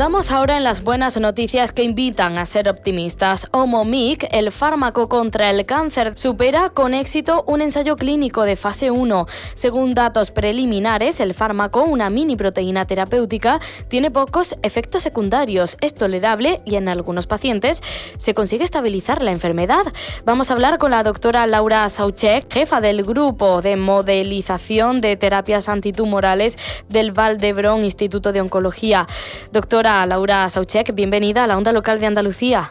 Ahondamos ahora en las buenas noticias que invitan a ser optimistas. Homomic, el fármaco contra el cáncer, supera con éxito un ensayo clínico de fase 1. Según datos preliminares, el fármaco, una mini proteína terapéutica, tiene pocos efectos secundarios, es tolerable y en algunos pacientes se consigue estabilizar la enfermedad. Vamos a hablar con la doctora Laura Sauchek, jefa del grupo de modelización de terapias antitumorales del Valdebrón Instituto de Oncología. Doctora Laura Sauchek, bienvenida a la onda local de Andalucía.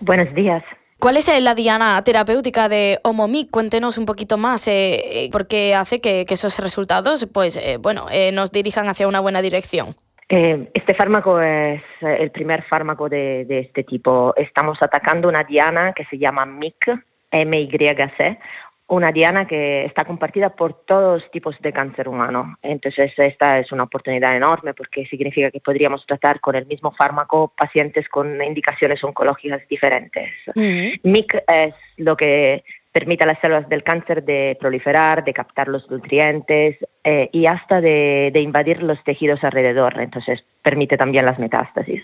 Buenos días. ¿Cuál es la diana terapéutica de Homomic? Cuéntenos un poquito más, eh, eh porque hace que, esos resultados, pues, eh, bueno, eh, nos dirijan hacia una buena dirección. este fármaco es el primer fármaco de, de, este tipo. Estamos atacando una diana que se llama MYC, MYC, una diana que está compartida por todos tipos de cáncer humano. Entonces, esta es una oportunidad enorme porque significa que podríamos tratar con el mismo fármaco pacientes con indicaciones oncológicas diferentes. MIC es lo que permite a las células del cáncer de proliferar, de captar los nutrientes eh, y hasta de, invadir los tejidos alrededor. Entonces, permite también las metástasis.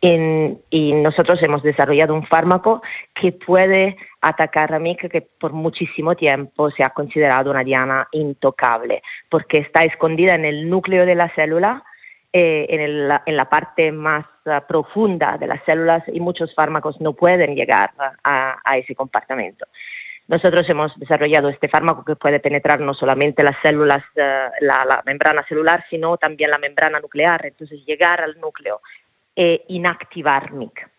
y nosotros hemos desarrollado un fármaco que puede atacar a MIC, que por muchísimo tiempo se ha considerado una diana intocable, porque está escondida en el núcleo de la célula. Eh, en, la parte más ah, profunda de las células y muchos fármacos no pueden llegar a, a ese compartimento. Nosotros hemos desarrollado este fármaco que puede penetrar no solamente las células, eh, la, membrana celular, sino también la membrana nuclear, entonces llegar al núcleo e inactivar MIC.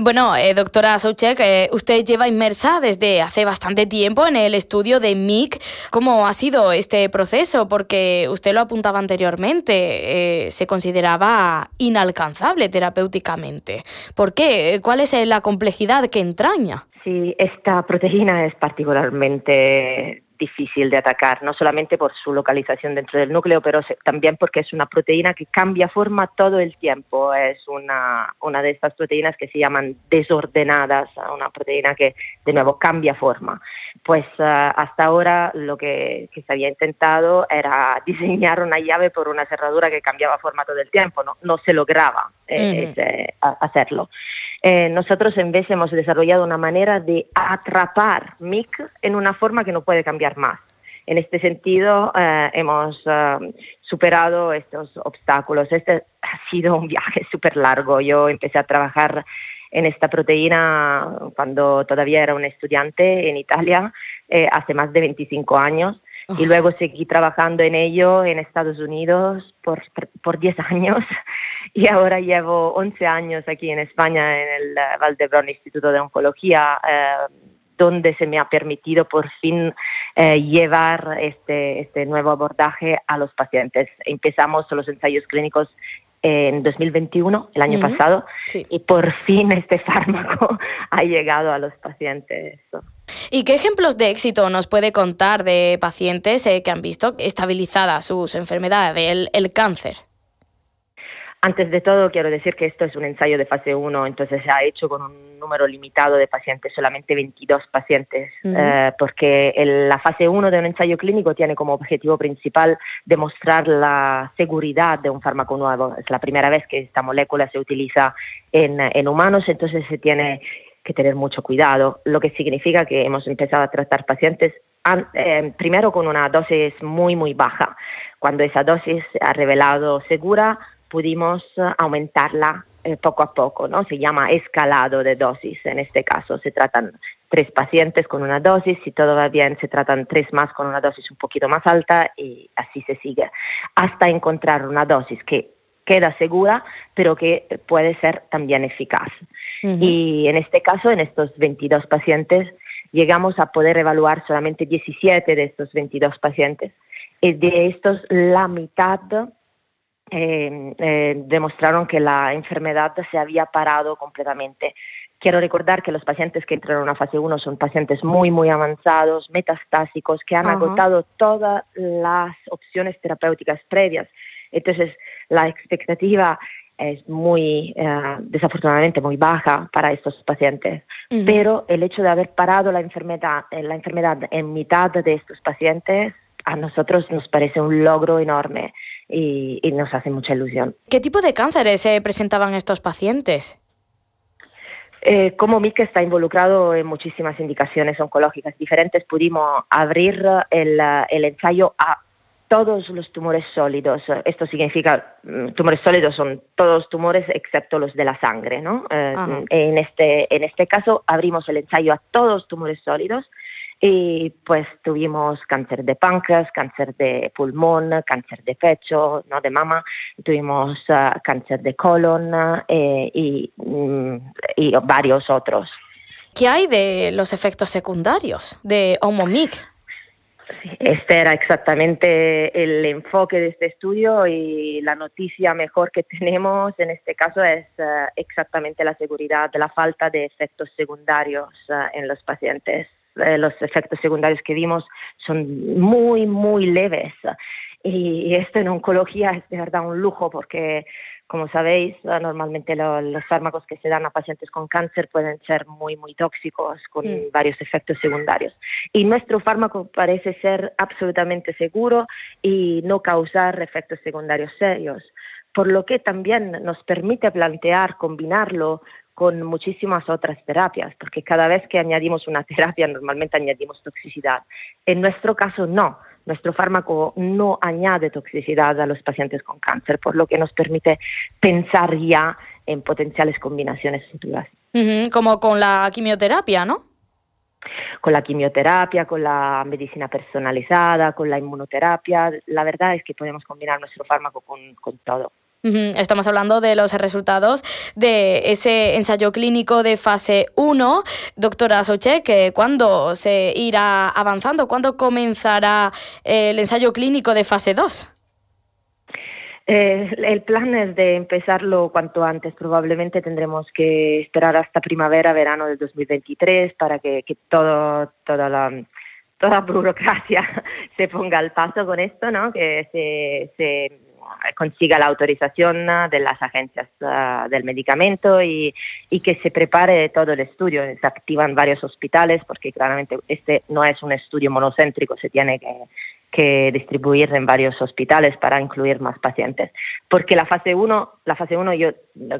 Bueno, eh, doctora Souchek, eh, usted lleva inmersa desde hace bastante tiempo en el estudio de MIC. ¿Cómo ha sido este proceso? Porque usted lo apuntaba anteriormente, se consideraba inalcanzable terapéuticamente. ¿Por qué? ¿Cuál es la complejidad que entraña? Sí, esta proteína es particularmente difícil de atacar, no solamente por su localización dentro del núcleo, pero también porque es una proteína que cambia forma todo el tiempo. Es una, una de estas proteínas que se llaman desordenadas, una proteína que de nuevo cambia forma. Pues ah, hasta ahora lo que, se había intentado era diseñar una llave por una cerradura que cambiaba forma todo el tiempo, no, no se lograba eh, hacerlo. Eh, nosotros en vez hemos desarrollado una manera de atrapar MIC en una forma que no puede cambiar más. En este sentido, eh, hemos eh, superado estos obstáculos. Este ha sido un viaje súper largo. Yo empecé a trabajar en esta proteína cuando todavía era un estudiante en Italia, hace más de 25 años y luego seguí trabajando en ello en Estados Unidos por, por 10 años y ahora llevo 11 años aquí en España en el eh, Valdebrón Instituto de Oncología, eh, donde se me ha permitido por fin eh, llevar este, este nuevo abordaje a los pacientes. Empezamos los ensayos clínicos en 2021, el año pasado, y por fin este fármaco ha llegado a los pacientes. ¿Y qué ejemplos de éxito nos puede contar de pacientes que han visto estabilizada sus enfermedades, el cáncer? Antes de todo, quiero decir que esto es un ensayo de fase 1, entonces se ha hecho con un número limitado de pacientes, solamente 22 pacientes, eh, porque la fase 1 de un ensayo clínico tiene como objetivo principal demostrar la seguridad de un fármaco nuevo. Es la primera vez que esta molécula se utiliza en, humanos, entonces se tiene que tener mucho cuidado, lo que significa que hemos empezado a tratar pacientes eh, primero con una dosis muy, muy baja. Cuando esa dosis ha revelado segura, pudimos eh, aumentarla eh, poco a poco, ¿no? Se llama escalado de dosis. En este caso se tratan tres pacientes con una dosis, si todo va bien se tratan tres más con una dosis un poquito más alta y así se sigue, hasta encontrar una dosis que queda segura, pero que puede ser también eficaz. Y en este caso, en estos 22 pacientes, llegamos a poder evaluar solamente 17 de estos 22 pacientes. Y de estos, la mitad demostraron que la enfermedad se había parado completamente. Quiero recordar que los pacientes que entran en una fase 1 son pacientes muy, muy avanzados, metastásicos, que han agotado todas las opciones terapéuticas previas. Entonces, la expectativa es muy, eh, desafortunadamente, muy baja para estos pacientes. Pero el hecho de haber parado la enfermedad, eh, la enfermedad en mitad de estos pacientes a nosotros nos parece un logro enorme y, nos hace mucha ilusión. ¿Qué tipo de cánceres se presentaban estos pacientes? Eh, como MIC está involucrado en muchísimas indicaciones oncológicas diferentes, pudimos abrir el, el ensayo a todos los tumores sólidos. Esto significa, mm, tumores sólidos son todos tumores excepto los de la sangre, ¿no? Eh, en, este, en este caso abrimos el ensayo a todos los tumores sólidos y pues tuvimos cáncer de páncreas, cáncer de pulmón, cáncer de pecho, no de mama, tuvimos ah, cáncer de colon eh, y, mm, y varios otros. ¿Qué hay de los efectos secundarios de Omomic? Este era exactamente el enfoque de este estudio y la noticia mejor que tenemos en este caso es eh, exactamente la seguridad de la falta de efectos secundarios eh, en los pacientes. Eh, los efectos secundarios que vimos son muy, muy leves. Y esto en oncología es de verdad un lujo porque como sabéis, normalmente los fármacos que se dan a pacientes con cáncer pueden ser muy, muy tóxicos, con mm. varios efectos secundarios. Y nuestro fármaco parece ser absolutamente seguro y no causar efectos secundarios serios, por lo que también nos permite plantear combinarlo con muchísimas otras terapias, porque cada vez que añadimos una terapia normalmente añadimos toxicidad. En nuestro caso no nuestro fármaco no añade toxicidad a los pacientes con cáncer, por lo que nos permite pensar ya en potenciales combinaciones futuras. como con la quimioterapia, ¿no? Con la quimioterapia, con la medicina personalizada, con la inmunoterapia. La verdad es que podemos combinar nuestro fármaco con todo. Estamos hablando de los resultados de ese ensayo clínico de fase 1. Doctora Soche, ¿cuándo se irá avanzando? ¿Cuándo comenzará el ensayo clínico de fase 2? Eh, el plan es de empezarlo cuanto antes. Probablemente tendremos que esperar hasta primavera, verano del 2023 para que, todo, toda la toda burocracia se ponga al paso con esto, ¿no? Que se consiga la autorización de las agencias ah, del medicamento y, y, que se prepare todo el estudio. Se activan varios hospitales porque claramente este no es un estudio monocéntrico, se tiene que, que distribuir en varios hospitales para incluir más pacientes. Porque la fase 1, la fase 1 yo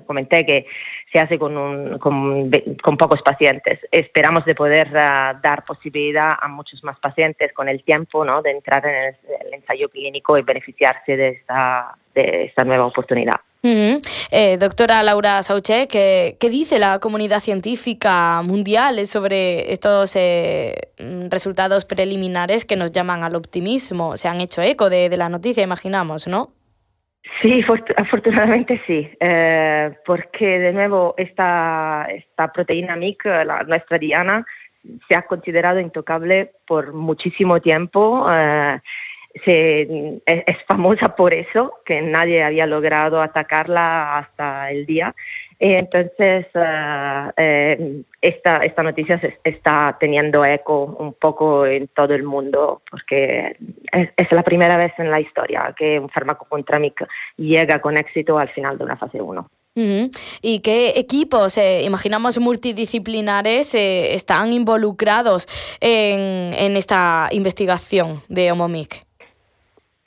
comenté que se hace con, con, pocos pacientes. Esperamos de poder uh, dar posibilidad a muchos más pacientes con el tiempo ¿no? de entrar en el, el ensayo clínico y beneficiarse de esta, de esta nueva oportunidad. Eh, doctora Laura Sauche, ¿qué, dice la comunidad científica mundial sobre estos eh, resultados preliminares que nos llaman al optimismo? Se han hecho eco de, la noticia, imaginamos, ¿no? Sí, afortunadamente sí, eh, porque de nuevo esta, esta proteína MIC, la, nuestra diana, se ha considerado intocable por muchísimo tiempo se, es, famosa por eso, que nadie había logrado atacarla hasta el día. Entonces, eh, eh, esta, esta noticia se está teniendo eco un poco en todo el mundo, porque es, la primera vez en la historia que un fármaco contra MIC llega con éxito al final de una fase 1. ¿Y qué equipos, eh, imaginamos multidisciplinares, están involucrados en, en esta investigación de Homomic?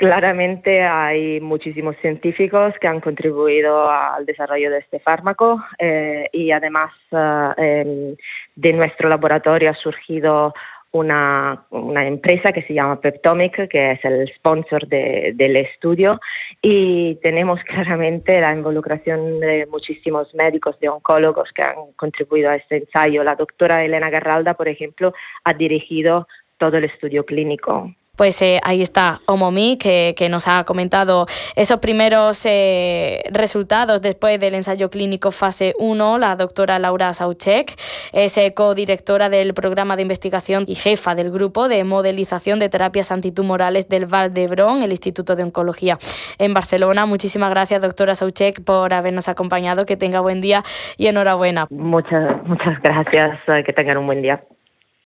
Claramente hay muchísimos científicos que han contribuido al desarrollo de este fármaco eh, y además eh, de nuestro laboratorio ha surgido una, empresa que se llama Peptomic, que es el sponsor del estudio, y tenemos claramente la involucración de muchísimos médicos, de oncólogos que han contribuido a este ensayo. La doctora Elena Garralda, por ejemplo, ha dirigido todo el estudio clínico Pues eh, ahí está Omomi, que, que, nos ha comentado esos primeros eh, resultados después del ensayo clínico fase 1, la doctora Laura Sauchek, es codirectora del programa de investigación y jefa del grupo de modelización de terapias antitumorales del Val d'Hebron, el Instituto de Oncología en Barcelona. Muchísimas gracias, doctora Sauchek, por habernos acompañado. Que tenga buen día y enhorabuena. Muchas, muchas gracias. Que tengan un buen día.